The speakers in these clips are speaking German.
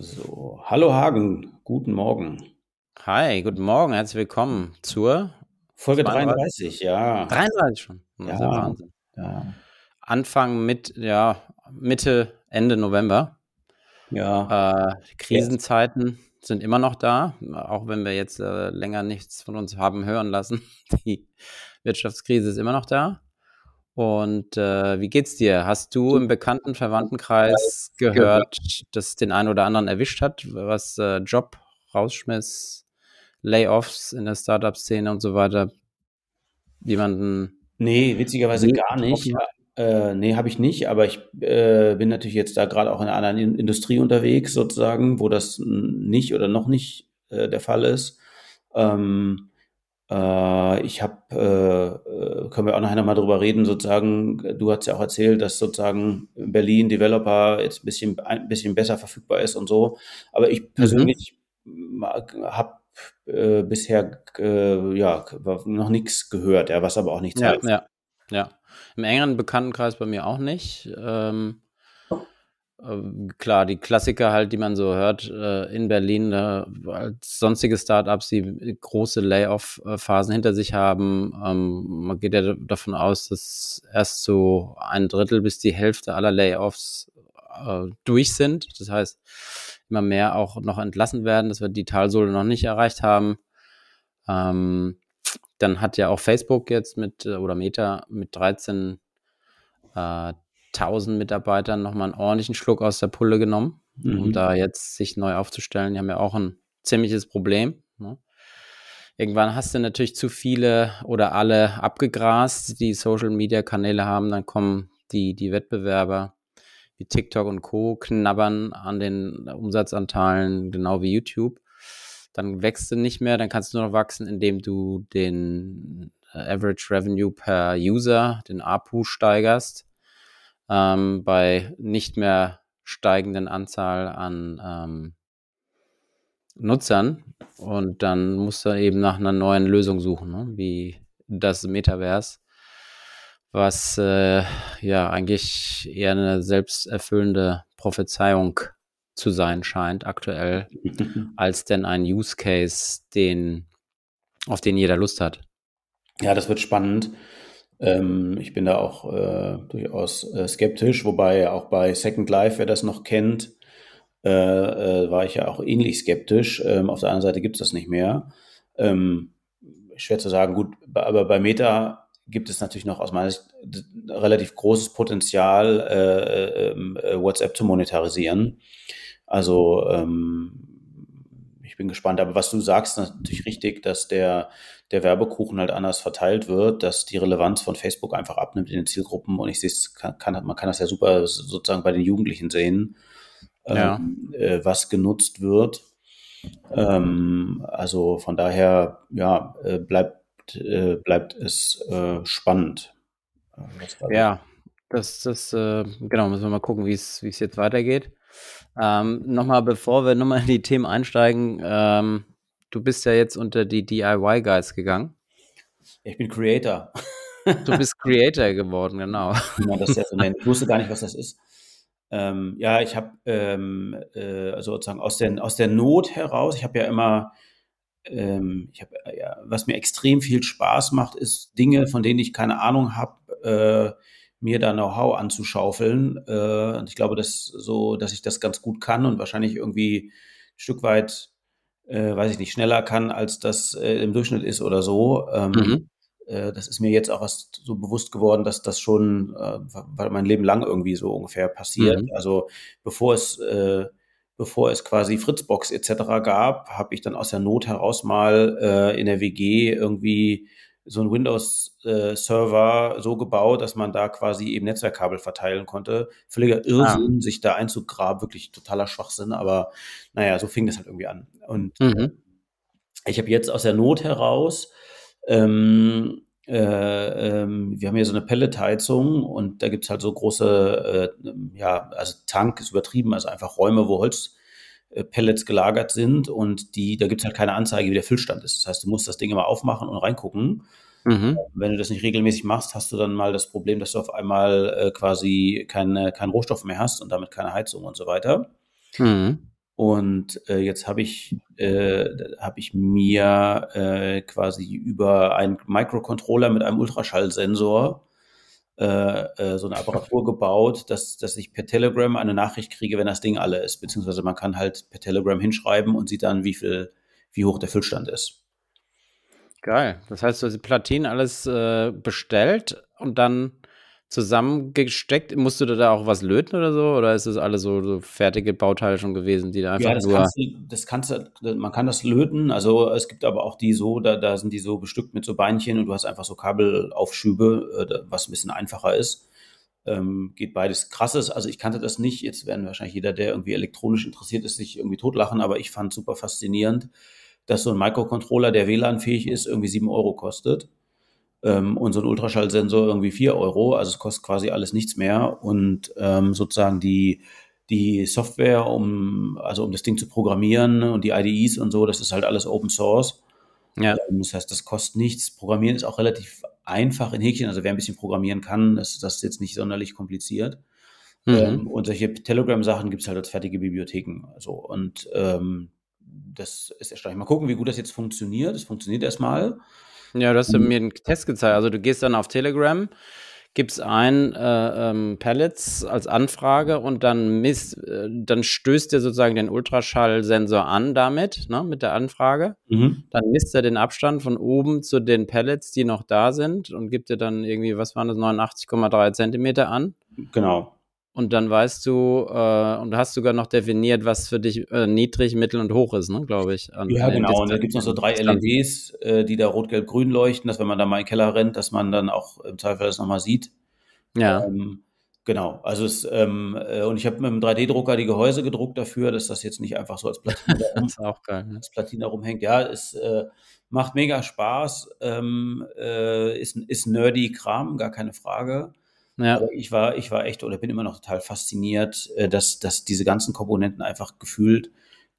So, hallo Hagen, guten Morgen. Hi, guten Morgen, herzlich willkommen zur Folge 33, ja. 33 schon. Das ja Wahnsinn. ja, Anfang mit, ja, Mitte, Ende November. ja. Äh, Krisenzeiten sind immer noch da, auch wenn wir jetzt äh, länger nichts von uns haben hören lassen. Die Wirtschaftskrise ist immer noch da. Und äh, wie geht's dir? Hast du im bekannten Verwandtenkreis gehört, dass den einen oder anderen erwischt hat, was äh, Job rausschmiss, Layoffs in der Startup-Szene und so weiter? Jemanden Nee, witzigerweise gar nicht. Äh, nee, habe ich nicht, aber ich äh, bin natürlich jetzt da gerade auch in einer anderen In- Industrie unterwegs, sozusagen, wo das nicht oder noch nicht äh, der Fall ist. Ähm, äh, ich habe, äh, äh, können wir auch nachher nochmal drüber reden, sozusagen, du hast ja auch erzählt, dass sozusagen in Berlin Developer jetzt ein bisschen, ein bisschen besser verfügbar ist und so. Aber ich persönlich habe äh, bisher äh, ja, noch nichts gehört, ja, was aber auch nichts Ja, heißt. ja, ja. Im engeren Bekanntenkreis bei mir auch nicht. Ähm, äh, klar, die Klassiker halt, die man so hört äh, in Berlin, äh, als sonstige Startups, die große Layoff-Phasen hinter sich haben. Ähm, man geht ja davon aus, dass erst so ein Drittel bis die Hälfte aller Layoffs äh, durch sind. Das heißt, immer mehr auch noch entlassen werden, dass wir die Talsohle noch nicht erreicht haben. Ähm, dann hat ja auch Facebook jetzt mit, äh, oder Meta mit 13 äh, 1000 Mitarbeitern nochmal einen ordentlichen Schluck aus der Pulle genommen, um Mhm. da jetzt sich neu aufzustellen. Die haben ja auch ein ziemliches Problem. Ne? Irgendwann hast du natürlich zu viele oder alle abgegrast, die Social Media Kanäle haben, dann kommen die, die Wettbewerber wie TikTok und Co. knabbern an den Umsatzanteilen, genau wie YouTube. Dann wächst du nicht mehr, dann kannst du nur noch wachsen, indem du den äh, Average Revenue per User, den APU steigerst, ähm, bei nicht mehr steigenden Anzahl an ähm, Nutzern. Und dann musst du eben nach einer neuen Lösung suchen, ne? wie das Metaverse, was äh, ja eigentlich eher eine selbsterfüllende Prophezeiung zu sein scheint aktuell, als denn ein Use Case, den, auf den jeder Lust hat. Ja, das wird spannend. Ähm, ich bin da auch äh, durchaus äh, skeptisch, wobei auch bei Second Life, wer das noch kennt, äh, äh, war ich ja auch ähnlich skeptisch. Ähm, auf der anderen Seite gibt es das nicht mehr. Ähm, schwer zu sagen, gut, aber bei Meta gibt es natürlich noch aus meiner Sicht relativ großes Potenzial, äh, ähm, äh, WhatsApp zu monetarisieren. Also ähm, bin gespannt, aber was du sagst, ist natürlich richtig, dass der, der Werbekuchen halt anders verteilt wird, dass die Relevanz von Facebook einfach abnimmt in den Zielgruppen und ich sehe es, kann, kann, man kann das ja super sozusagen bei den Jugendlichen sehen, Ja. ähm, äh, was genutzt wird. Ähm, also von daher, ja, äh, bleibt, äh, bleibt es äh, spannend. äh, da Ja, das, das, äh, genau, müssen wir mal gucken, wie es jetzt weitergeht. Ähm, nochmal, bevor wir nochmal in die Themen einsteigen, ähm, du bist ja jetzt unter die DIY-Guys gegangen. Ich bin Creator, Du bist Creator geworden, genau. wie man das ja so. Ich wusste gar nicht, was das ist. Ähm, ja, ich habe ähm, äh, also sozusagen aus der, aus der Not heraus, ich habe ja immer, ähm, ich habe ja, was mir extrem viel Spaß macht, ist Dinge, von denen ich keine Ahnung habe, äh, mir da Know-how anzuschaufeln. Äh, und ich glaube, dass so, dass ich das ganz gut kann und wahrscheinlich irgendwie ein Stück weit, äh, weiß ich nicht, schneller kann, als das äh, im Durchschnitt ist oder so. Ähm, Mhm. äh, das ist mir jetzt auch erst so bewusst geworden, dass das schon äh, mein Leben lang irgendwie so ungefähr passiert. Mhm. Also bevor es, äh, bevor es quasi Fritzbox etc. gab, habe ich dann aus der Not heraus mal äh, in der WG irgendwie so einen Windows-Server so gebaut, dass man da quasi eben Netzwerkkabel verteilen konnte. Völliger Irrsinn, sich da einzugraben, wirklich totaler Schwachsinn, aber naja, so fing das halt irgendwie an. Und Mhm. ich habe jetzt aus der Not heraus, ähm, äh, ähm, wir haben hier so eine Pelletheizung und da gibt's halt so große, äh, ja, also Tank ist übertrieben, also einfach Räume, wo Holzpellets gelagert sind und die, da gibt's halt keine Anzeige, wie der Füllstand ist. Das heißt, du musst das Ding immer aufmachen und reingucken. Mhm. Wenn du das nicht regelmäßig machst, hast du dann mal das Problem, dass du auf einmal äh, quasi keine, keinen Rohstoff mehr hast und damit keine Heizung und so weiter. Mhm. Und äh, jetzt habe ich, äh, hab ich mir äh, quasi über einen Microcontroller mit einem Ultraschallsensor äh, äh, so eine Apparatur gebaut, dass, dass ich per Telegram eine Nachricht kriege, wenn das Ding alle ist. Beziehungsweise man kann halt per Telegram hinschreiben und sieht dann, wie viel, wie hoch der Füllstand ist. Geil. Das heißt, du hast die Platinen alles äh, bestellt und dann zusammengesteckt. Musst du da auch was löten oder so? Oder ist das alles so, so fertige Bauteile schon gewesen, die da einfach ja, das nur. Kannst du, das kannst du, man kann das löten. Also es gibt aber auch die so, da, da sind die so bestückt mit so Beinchen und du hast einfach so Kabelaufschübe, äh, was ein bisschen einfacher ist. Ähm, geht beides krasses. Also ich kannte das nicht. Jetzt werden wahrscheinlich jeder, der irgendwie elektronisch interessiert ist, sich irgendwie totlachen, aber ich fand super faszinierend, dass so ein Microcontroller, der WLAN-fähig ist, irgendwie sieben Euro kostet ähm, und so ein Ultraschallsensor irgendwie vier Euro. Also es kostet quasi alles nichts mehr und ähm, sozusagen die die Software, um also um das Ding zu programmieren und die IDEs und so, das ist halt alles Open Source. Ja. Ähm, das heißt, das kostet nichts. Programmieren ist auch relativ einfach in Häkchen. Also wer ein bisschen programmieren kann, das, das ist jetzt nicht sonderlich kompliziert. Mhm. Ähm, und solche Telegram-Sachen gibt es halt als fertige Bibliotheken. Also, und ähm, das ist erstaunlich. Mal gucken, wie gut das jetzt funktioniert. Es funktioniert erstmal. Ja, du hast mhm. mir einen Test gezeigt. Also du gehst dann auf Telegram, gibst ein äh, ähm, Pellets als Anfrage und dann misst, äh, dann stößt dir sozusagen den Ultraschallsensor an damit, ne, mit der Anfrage. Mhm. Dann misst er den Abstand von oben zu den Pellets, die noch da sind und gibt dir dann irgendwie, was waren das, 89,3 Zentimeter an. Genau. Und dann weißt du, äh, und hast sogar noch definiert, was für dich äh, niedrig, mittel und hoch ist, ne, glaube ich. An, ja, genau. Und da gibt es noch so drei LEDs, äh, die da rot, gelb, grün leuchten, dass wenn man da mal in den Keller rennt, dass man dann auch im Zweifel das nochmal sieht. Ja. Ähm, genau. Also es, ähm, äh, und ich habe mit einem 3D-Drucker die Gehäuse gedruckt dafür, dass das jetzt nicht einfach so als Platine, das ist auch geil, ne? als Platine rumhängt. Ja, es äh, macht mega Spaß, ähm, äh, ist, ist nerdy Kram, gar keine Frage. Ja. Aber ich war, ich war echt oder bin immer noch total fasziniert, äh, dass, dass diese ganzen Komponenten einfach gefühlt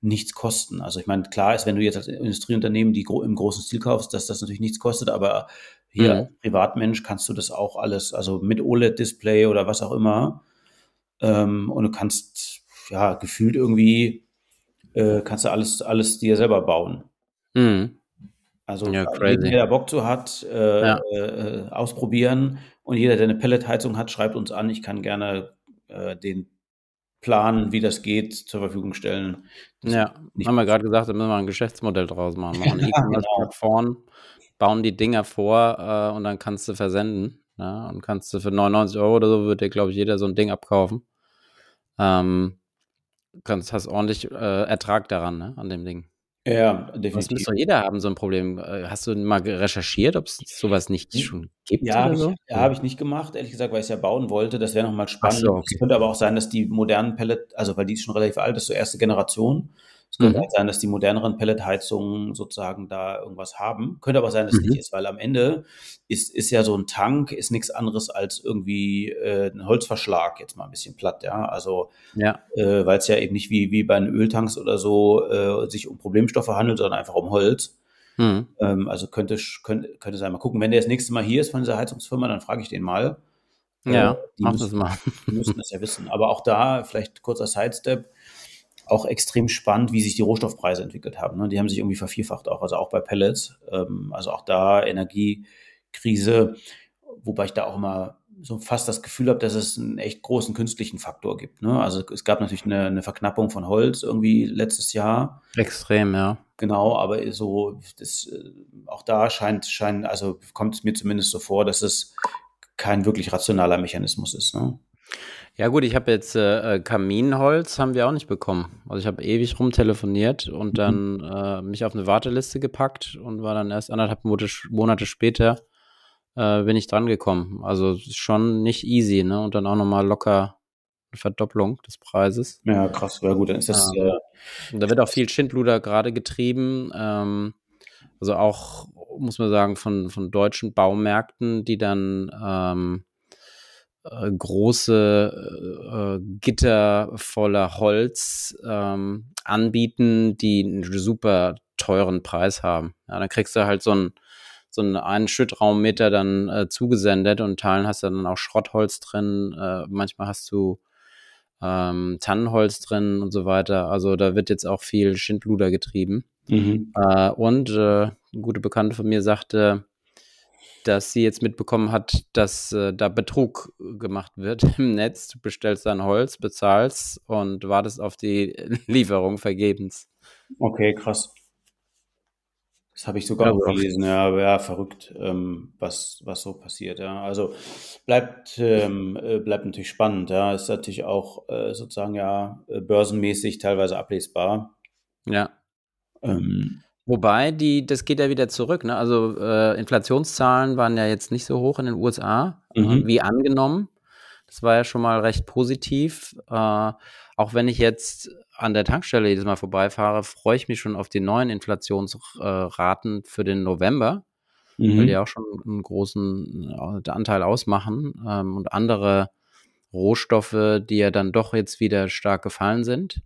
nichts kosten. Also ich meine, klar ist, wenn du jetzt als Industrieunternehmen die im großen Stil kaufst, dass das natürlich nichts kostet, aber hier mhm. als Privatmensch kannst du das auch alles, also mit OLED-Display oder was auch immer. Ähm, und du kannst ja gefühlt irgendwie äh, kannst du alles, alles dir selber bauen. Mhm. Also ja, crazy. jeder Bock zu hat, äh, ja. äh, ausprobieren. Und jeder, der eine Pelletheizung hat, schreibt uns an. Ich kann gerne äh, den Plan, wie das geht, zur Verfügung stellen. Das ja, haben wir gerade gesagt, da müssen wir ein Geschäftsmodell draus machen. Machen E-Commerce-Plattformen, genau. bauen die Dinger vor äh, und dann kannst du versenden. Ja, und kannst du für 99 Euro oder so, würde dir, glaube ich, jeder so ein Ding abkaufen. Ähm, kannst, hast ordentlich äh, Ertrag daran, ne, an dem Ding. Ja, definitiv. Das müsste doch jeder haben, so ein Problem. Äh, hast du mal recherchiert, ob es sowas nicht hm, schon gibt? Ja, habe so? ich, ja, hab ich nicht gemacht, ehrlich gesagt, weil ich es ja bauen wollte. Das wäre nochmal spannend. So, okay. Es könnte aber auch sein, dass die modernen Pellet, also weil die ist schon relativ alt, das ist so erste Generation. Es könnte mhm. halt sein, dass die moderneren Pelletheizungen sozusagen da irgendwas haben. Könnte aber sein, dass es mhm. nicht ist, weil am Ende ist, ist ja so ein Tank, ist nichts anderes als irgendwie äh, ein Holzverschlag, jetzt mal ein bisschen platt, ja. Also, ja. Äh, weil es ja eben nicht wie, wie bei den Öltanks oder so äh, sich um Problemstoffe handelt, sondern einfach um Holz. Mhm. Ähm, also könnte, könnte, könnte sein. Mal gucken, wenn der das nächste Mal hier ist von dieser Heizungsfirma, dann frage ich den mal. Ja, äh, mach müssen, das mal. Die müssen das ja wissen. Aber auch da, vielleicht kurzer Sidestep, auch extrem spannend, wie sich die Rohstoffpreise entwickelt haben. Ne? Die haben sich irgendwie vervierfacht auch, also auch bei Pellets. Ähm, also auch da Energiekrise, wobei ich da auch immer so fast das Gefühl habe, dass es einen echt großen künstlichen Faktor gibt. Ne? Also es gab natürlich eine, eine, Verknappung von Holz irgendwie letztes Jahr. Extrem, ja. Genau, aber so das, äh, auch da scheint, scheint, also kommt es mir zumindest so vor, dass es kein wirklich rationaler Mechanismus ist. Ne? Ja gut, ich habe jetzt äh, äh, Kaminholz haben wir auch nicht bekommen. Also ich habe ewig rumtelefoniert und mhm. dann äh, mich auf eine Warteliste gepackt und war dann erst anderthalb Monate später äh, bin ich dran gekommen. Also schon nicht easy, ne? Und dann auch nochmal locker eine Verdopplung des Preises. Ja, krass, wäre gut. Dann ist das. Ähm, äh, da wird auch viel Schindluder gerade getrieben. Ähm, also auch, muss man sagen, von, von deutschen Baumärkten, die dann ähm, äh, große äh, Gitter voller Holz ähm, anbieten, die einen super teuren Preis haben. Ja, dann kriegst du halt so einen so einen Schüttraummeter dann äh, zugesendet und Teilen hast du dann auch Schrottholz drin. Äh, manchmal hast du ähm, Tannenholz drin und so weiter. Also da wird jetzt auch viel Schindluder getrieben. Mhm. Äh, und äh, eine gute Bekannte von mir sagte, dass sie jetzt mitbekommen hat, dass äh, da Betrug gemacht wird im Netz. Du bestellst dein Holz, bezahlst und wartest auf die Lieferung vergebens. Okay, krass. Das habe ich sogar auch gelesen, ja, ja, verrückt, ähm, was, was so passiert, ja. Also bleibt, ähm, äh, bleibt natürlich spannend, ja. Ist natürlich auch äh, sozusagen ja äh, börsenmäßig teilweise ablesbar. ja. Ähm, Wobei, die, das geht ja wieder zurück. Ne? Also äh, Inflationszahlen waren ja jetzt nicht so hoch in den USA äh, Mhm. wie angenommen. Das war ja schon mal recht positiv. Äh, auch wenn ich jetzt an der Tankstelle jedes Mal vorbeifahre, freue ich mich schon auf die neuen Inflationsraten für den November, weil die mhm. auch schon einen großen äh, Anteil ausmachen ähm, und andere Rohstoffe, die ja dann doch jetzt wieder stark gefallen sind.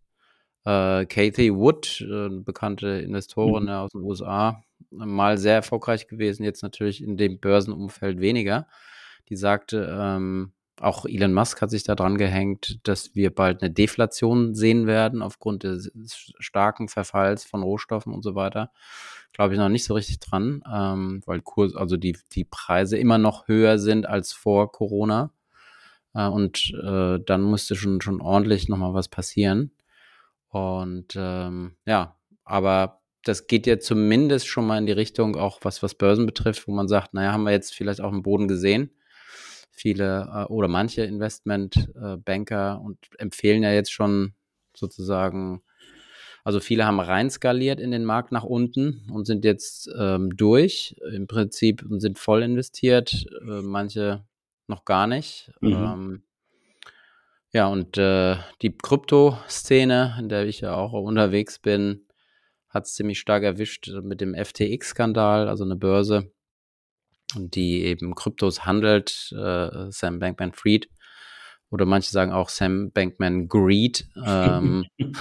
Äh, Kathy Wood, äh, eine bekannte Investorin Mhm. aus den USA, mal sehr erfolgreich gewesen, jetzt natürlich in dem Börsenumfeld weniger. Die sagte, ähm, auch Elon Musk hat sich da dran gehängt, dass wir bald eine Deflation sehen werden aufgrund des starken Verfalls von Rohstoffen und so weiter. Glaube ich noch nicht so richtig dran, ähm, weil Kurs, also die, die Preise immer noch höher sind als vor Corona. Äh, und äh, dann musste schon, schon ordentlich nochmal was passieren. Und ähm, ja, aber das geht ja zumindest schon mal in die Richtung, auch was, was Börsen betrifft, wo man sagt, naja, haben wir jetzt vielleicht auch einen Boden gesehen. Viele äh, oder manche Investmentbanker und empfehlen ja jetzt schon sozusagen, also viele haben rein skaliert in den Markt nach unten und sind jetzt ähm, durch im Prinzip und sind voll investiert, äh, manche noch gar nicht. Mhm. Ähm, ja, und äh, die Krypto-Szene, in der ich ja auch unterwegs bin, hat es ziemlich stark erwischt mit dem FTX-Skandal, also eine Börse, die eben Kryptos handelt, äh, Sam Bankman-Fried. Oder manche sagen auch Sam Bankman-Greed. Ähm,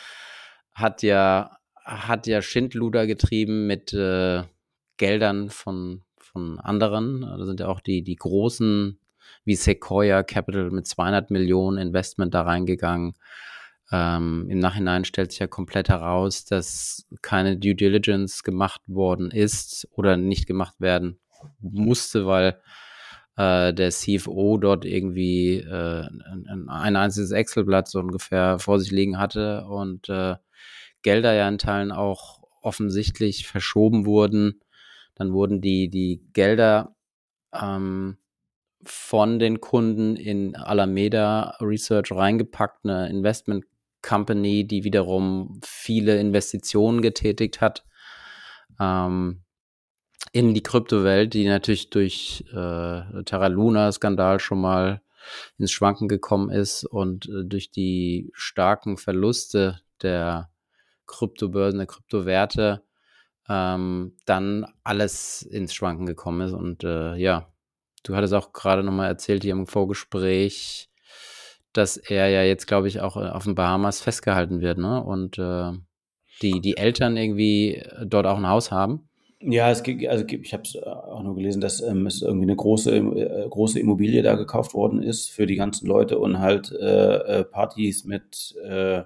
hat ja, hat ja Schindluder getrieben mit äh, Geldern von, von anderen. Da sind ja auch die, die großen wie Sequoia Capital mit 200 Millionen Investment da reingegangen. Ähm, Im Nachhinein stellt sich ja komplett heraus, dass keine Due Diligence gemacht worden ist oder nicht gemacht werden musste, weil äh, der CFO dort irgendwie äh, ein, ein einziges Excel-Blatt so ungefähr vor sich liegen hatte und äh, Gelder ja in Teilen auch offensichtlich verschoben wurden. Dann wurden die, die Gelder ähm, von den Kunden in Alameda Research reingepackt, eine Investment Company, die wiederum viele Investitionen getätigt hat ähm, in die Kryptowelt, die natürlich durch äh, Terra Luna Skandal schon mal ins Schwanken gekommen ist und äh, durch die starken Verluste der Kryptobörsen, der Kryptowerte ähm, dann alles ins Schwanken gekommen ist und äh, ja, du hattest auch gerade nochmal erzählt hier im Vorgespräch, dass er ja jetzt, glaube ich, auch auf den Bahamas festgehalten wird, ne? Und äh, die, die Eltern irgendwie dort auch ein Haus haben. Ja, es gibt, also ich habe es auch nur gelesen, dass ähm, es irgendwie eine große, äh, große Immobilie da gekauft worden ist für die ganzen Leute und halt äh, Partys mit äh,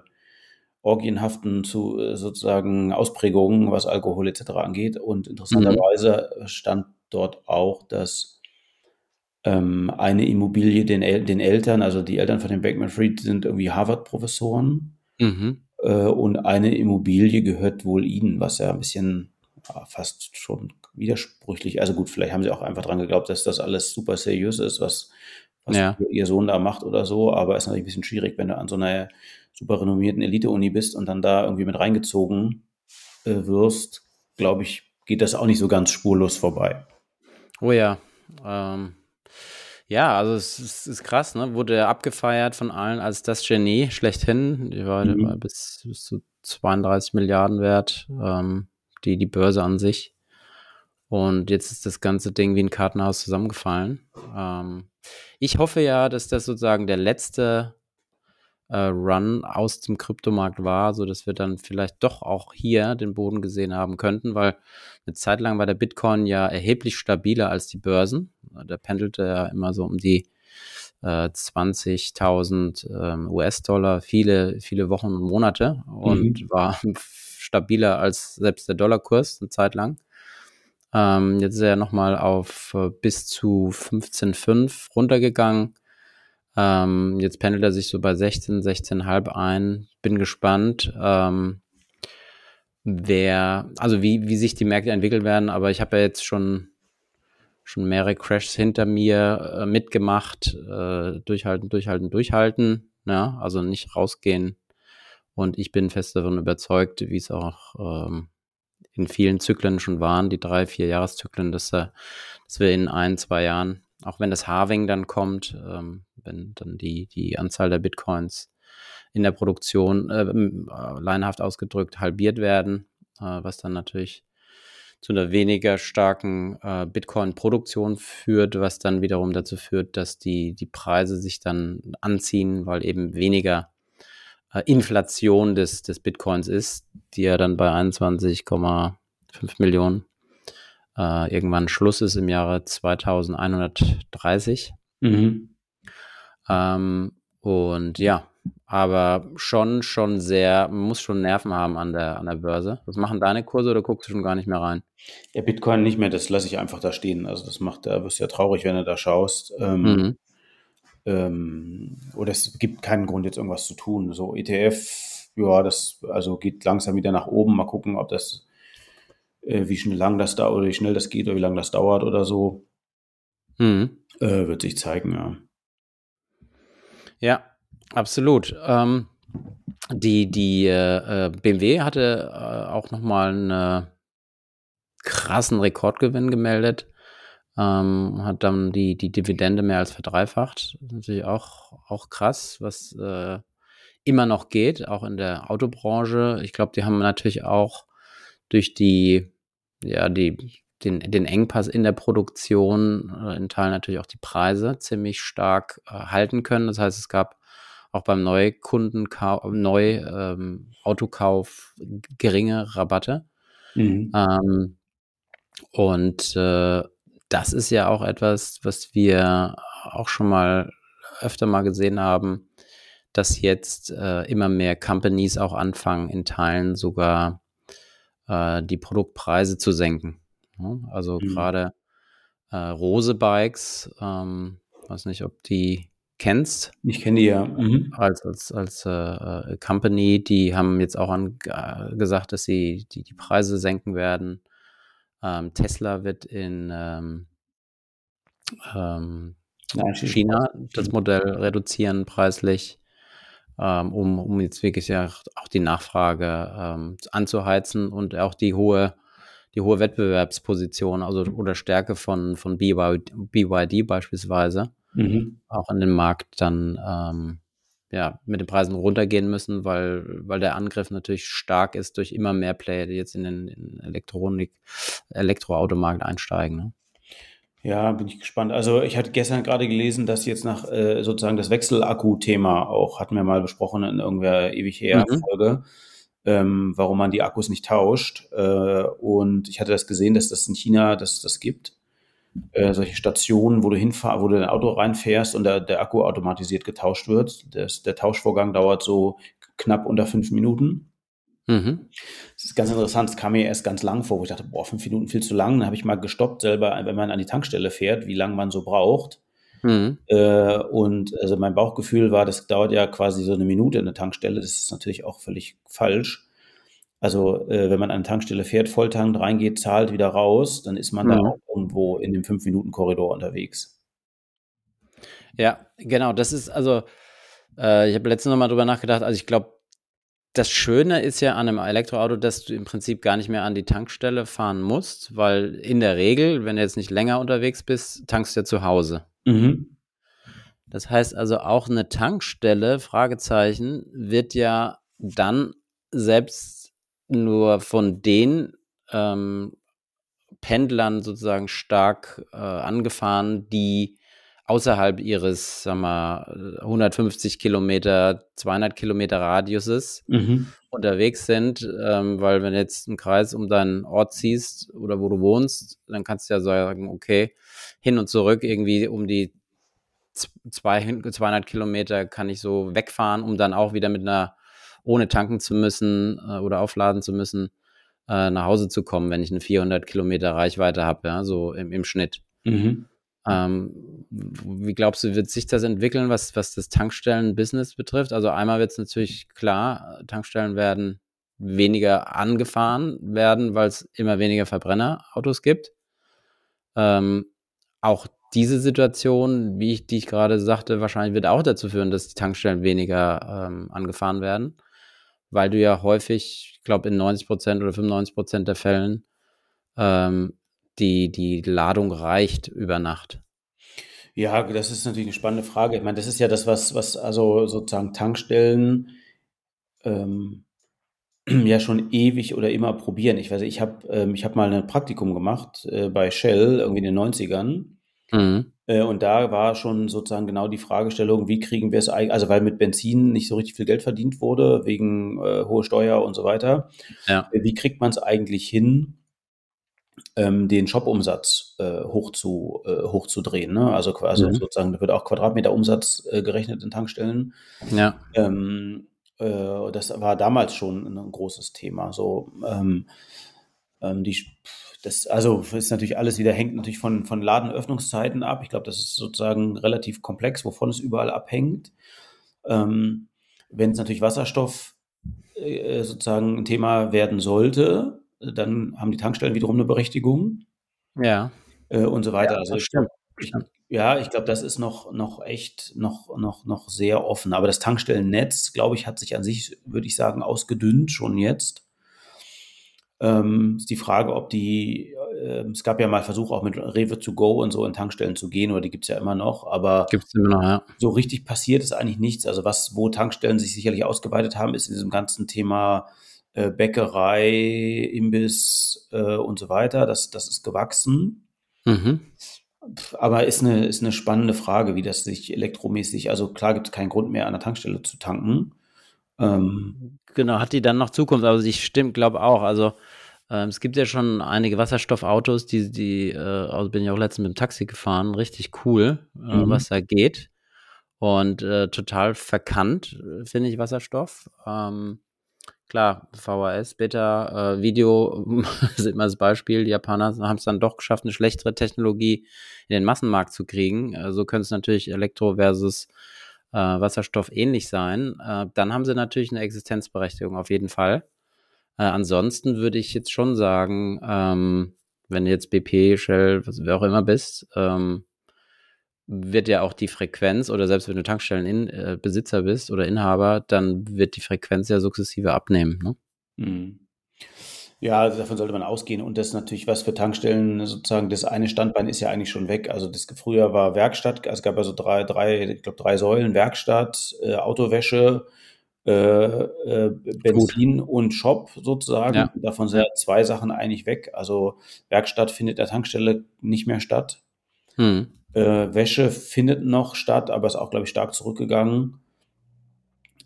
orgienhaften zu äh, sozusagen Ausprägungen, was Alkohol etc. angeht. Und interessanterweise mhm. stand dort auch, dass ähm, eine Immobilie den, El den Eltern, also die Eltern von den Bankman-Fried sind irgendwie Harvard-Professoren Mhm. äh, und eine Immobilie gehört wohl ihnen, was ja ein bisschen ja, fast schon widersprüchlich. Also gut, vielleicht haben sie auch einfach dran geglaubt, dass das alles super seriös ist, was, was Ja. ihr Sohn da macht oder so, aber ist natürlich ein bisschen schwierig, wenn du an so einer super renommierten Elite-Uni bist und dann da irgendwie mit reingezogen äh, wirst, glaube ich, geht das auch nicht so ganz spurlos vorbei. Oh ja. Ähm, ja, also es, es ist krass, ne? Wurde er abgefeiert von allen als das Genie schlechthin. Die war, Mhm. war bis, bis zu 32 Milliarden wert, ähm, die, die Börse an sich. Und jetzt ist das ganze Ding wie ein Kartenhaus zusammengefallen. Ähm, ich hoffe ja, dass das sozusagen der letzte Run aus dem Kryptomarkt war, so dass wir dann vielleicht doch auch hier den Boden gesehen haben könnten, weil eine Zeit lang war der Bitcoin ja erheblich stabiler als die Börsen. Der pendelte ja immer so um die äh, 20.000 ähm, US-Dollar, viele, viele Wochen und Monate und mhm. war stabiler als selbst der Dollarkurs eine Zeit lang. Ähm, jetzt ist er nochmal auf äh, bis zu 15,5 runtergegangen. Ähm, jetzt pendelt er sich so bei 16, 16,5 ein. Bin gespannt, ähm, wer, also wie, wie sich die Märkte entwickeln werden. Aber ich habe ja jetzt schon, schon mehrere Crashs hinter mir äh, mitgemacht. Äh, durchhalten, durchhalten, durchhalten. Ja, also nicht rausgehen. Und ich bin fest davon überzeugt, wie es auch ähm, in vielen Zyklen schon waren, die drei, vier Jahreszyklen, dass, dass wir in ein, zwei Jahren, auch wenn das Halving dann kommt, ähm, wenn dann die, die Anzahl der Bitcoins in der Produktion äh, äh, leinhaft ausgedrückt halbiert werden, äh, was dann natürlich zu einer weniger starken äh, Bitcoin-Produktion führt, was dann wiederum dazu führt, dass die, die Preise sich dann anziehen, weil eben weniger äh, Inflation des, des Bitcoins ist, die ja dann bei 21,5 Millionen äh, irgendwann Schluss ist im Jahre 2130. Mhm. Ähm, und ja, aber schon, schon sehr, man muss schon Nerven haben an der, an der Börse. Was machen deine Kurse oder guckst du schon gar nicht mehr rein? Ja, Bitcoin nicht mehr, das lasse ich einfach da stehen. Also das macht, da wirst du ja traurig, wenn du da schaust. Ähm, mhm. ähm, oder es gibt keinen Grund, jetzt irgendwas zu tun. So ETF, ja, das also geht langsam wieder nach oben. Mal gucken, ob das, äh, wie schnell lang das dauert oder wie schnell das geht oder wie lange das dauert oder so. Mhm. Äh, wird sich zeigen, ja. Ja, absolut. Ähm, die die äh, äh BMW hatte äh, auch nochmal einen krassen Rekordgewinn gemeldet. Ähm, hat dann die, die Dividende mehr als verdreifacht. Natürlich auch, auch krass, was äh, immer noch geht, auch in der Autobranche. Ich glaube, die haben natürlich auch durch die, ja, die, den, den Engpass in der Produktion, äh, in Teilen natürlich auch die Preise ziemlich stark äh, halten können. Das heißt, es gab auch beim Neukundenkauf, Neu ähm, geringe Rabatte. Mhm. Ähm, und äh, das ist ja auch etwas, was wir auch schon mal öfter mal gesehen haben, dass jetzt äh, immer mehr Companies auch anfangen, in Teilen sogar äh, die Produktpreise zu senken. Ja, also mhm. gerade äh, Rose Bikes, ähm, weiß nicht, ob die kennst. Ich kenne die ja. Mhm. Als, als, als äh, äh Company, die haben jetzt auch an, äh, gesagt, dass sie die, die Preise senken werden. Ähm, Tesla wird in ähm, ähm, China das Modell reduzieren preislich, ähm, um, um jetzt wirklich ja auch die Nachfrage ähm, anzuheizen und auch die hohe die hohe Wettbewerbsposition, also oder Stärke von, von BYD, beispielsweise, mhm. auch in den Markt dann ähm, ja, mit den Preisen runtergehen müssen, weil, weil der Angriff natürlich stark ist durch immer mehr Player, die jetzt in den in Elektronik, Elektroautomarkt einsteigen. Ne? Ja, bin ich gespannt. Also ich hatte gestern gerade gelesen, dass jetzt nach äh, sozusagen das Wechselakku-Thema auch, hatten wir mal besprochen in irgendeiner ewig her mhm. Ähm, warum man die Akkus nicht tauscht. Äh, und ich hatte das gesehen, dass das in China, dass das gibt. Äh, solche Stationen, wo du hinfahrst, wo du dein Auto reinfährst und der, der Akku automatisiert getauscht wird. Das, der Tauschvorgang dauert so knapp unter fünf Minuten. Mhm. Das ist ganz interessant. Es kam mir erst ganz lang vor, wo ich dachte, boah, fünf Minuten viel zu lang. Dann habe ich mal gestoppt selber, wenn man an die Tankstelle fährt, wie lange man so braucht. Mhm. Äh, und also mein Bauchgefühl war, das dauert ja quasi so eine Minute in der Tankstelle. Das ist natürlich auch völlig falsch. Also äh, wenn man an eine Tankstelle fährt, volltankt, reingeht, zahlt, wieder raus, dann ist man mhm. da auch irgendwo in dem fünf Minuten Korridor unterwegs. Ja, genau. Das ist also, äh, ich habe letztens noch mal drüber nachgedacht. Also ich glaube, das Schöne ist ja an einem Elektroauto, dass du im Prinzip gar nicht mehr an die Tankstelle fahren musst, weil in der Regel, wenn du jetzt nicht länger unterwegs bist, tankst du ja zu Hause. Mhm. Das heißt also auch eine Tankstelle, Fragezeichen, wird ja dann selbst nur von den ähm, Pendlern sozusagen stark äh, angefahren, die außerhalb ihres, sag mal, 150 Kilometer, 200 Kilometer Radiuses mhm. unterwegs sind, ähm, weil wenn du jetzt einen Kreis um deinen Ort ziehst oder wo du wohnst, dann kannst du ja sagen, okay, hin und zurück irgendwie um die 200 Kilometer kann ich so wegfahren, um dann auch wieder mit einer, ohne tanken zu müssen äh, oder aufladen zu müssen, äh, nach Hause zu kommen, wenn ich eine 400 Kilometer Reichweite habe, ja, so im, im Schnitt. Mhm. Ähm, wie glaubst du, wird sich das entwickeln, was, was das Tankstellen-Business betrifft? Also einmal wird es natürlich klar, Tankstellen werden weniger angefahren werden, weil es immer weniger Verbrennerautos gibt. Ähm, auch diese Situation, wie ich, die ich gerade sagte, wahrscheinlich wird auch dazu führen, dass die Tankstellen weniger ähm, angefahren werden, weil du ja häufig, ich glaube in 90 Prozent oder 95 Prozent der Fällen ähm, die, die Ladung reicht über Nacht. Ja, das ist natürlich eine spannende Frage. Ich meine, das ist ja das, was, was also sozusagen Tankstellen ähm, ja schon ewig oder immer probieren. Ich weiß, ich habe ähm, ich hab mal ein Praktikum gemacht äh, bei Shell, irgendwie in den 90ern. Mhm. Äh, und da war schon sozusagen genau die Fragestellung, wie kriegen wir es eigentlich, also weil mit Benzin nicht so richtig viel Geld verdient wurde, wegen äh, hohe Steuer und so weiter. Ja. Äh, wie kriegt man es eigentlich hin, den Shop-Umsatz äh, hoch zu, äh, hochzudrehen. Ne? Also, also mhm. sozusagen, da wird auch Quadratmeter-Umsatz äh, gerechnet in Tankstellen. Ja. Ähm, äh, das war damals schon ein großes Thema. So, ähm, ähm die, das, also ist natürlich alles wieder, hängt natürlich von, von Ladenöffnungszeiten ab. Ich glaube, das ist sozusagen relativ komplex, wovon es überall abhängt. Ähm, wenn es natürlich Wasserstoff äh, sozusagen ein Thema werden sollte, dann haben die Tankstellen wiederum eine Berechtigung. Ja. Äh, und so weiter. Ja, also ich, ich, ja, ich glaube, das ist noch, noch echt noch, noch, noch sehr offen. Aber das Tankstellennetz, glaube ich, hat sich an sich, würde ich sagen, ausgedünnt schon jetzt. Ähm, ist die Frage, ob die, äh, es gab ja mal Versuche auch mit Rewe to go und so in Tankstellen zu gehen, oder die gibt es ja immer noch, aber gibt's immer noch, ja. so richtig passiert ist eigentlich nichts. Also was, wo Tankstellen sich sicherlich ausgeweitet haben, ist in diesem ganzen Thema äh, Bäckerei, Imbiss äh, und so weiter. Das, das ist gewachsen. Mhm. Aber ist eine, ist eine spannende Frage, wie das sich elektromäßig, also klar gibt es keinen Grund mehr an der Tankstelle zu tanken. Ähm, genau, hat die dann noch Zukunft, aber ich stimmt, glaube auch. Also ähm, es gibt ja schon einige Wasserstoffautos, die, die, äh, also bin ich auch letztens mit dem Taxi gefahren, richtig cool, äh, mhm. was da geht. Und äh, total verkannt, äh, finde ich, Wasserstoff. Ähm, klar, VHS, Beta, äh, Video ist immer das Beispiel. Die Japaner haben es dann doch geschafft, eine schlechtere Technologie in den Massenmarkt zu kriegen. Äh, so könnte es natürlich Elektro versus äh, Wasserstoff ähnlich sein. Äh, dann haben sie natürlich eine Existenzberechtigung auf jeden Fall. Äh, ansonsten würde ich jetzt schon sagen, ähm, wenn du jetzt BP, Shell, was, wer auch immer bist, ähm, wird ja auch die Frequenz oder selbst wenn du Tankstellenbesitzer äh, bist oder Inhaber, dann wird die Frequenz ja sukzessive abnehmen. Ne? Mhm. Ja, also davon sollte man ausgehen. Und das ist natürlich was für Tankstellen sozusagen. Das eine Standbein ist ja eigentlich schon weg. Also das früher war Werkstatt. Also es gab also drei, drei, ich glaube drei Säulen: Werkstatt, äh, Autowäsche, äh, äh, Benzin Gut. und Shop sozusagen. Ja. Davon sind ja zwei Sachen eigentlich weg. Also Werkstatt findet der Tankstelle nicht mehr statt. Hm. Äh, Wäsche findet noch statt, aber ist auch, glaube ich, stark zurückgegangen.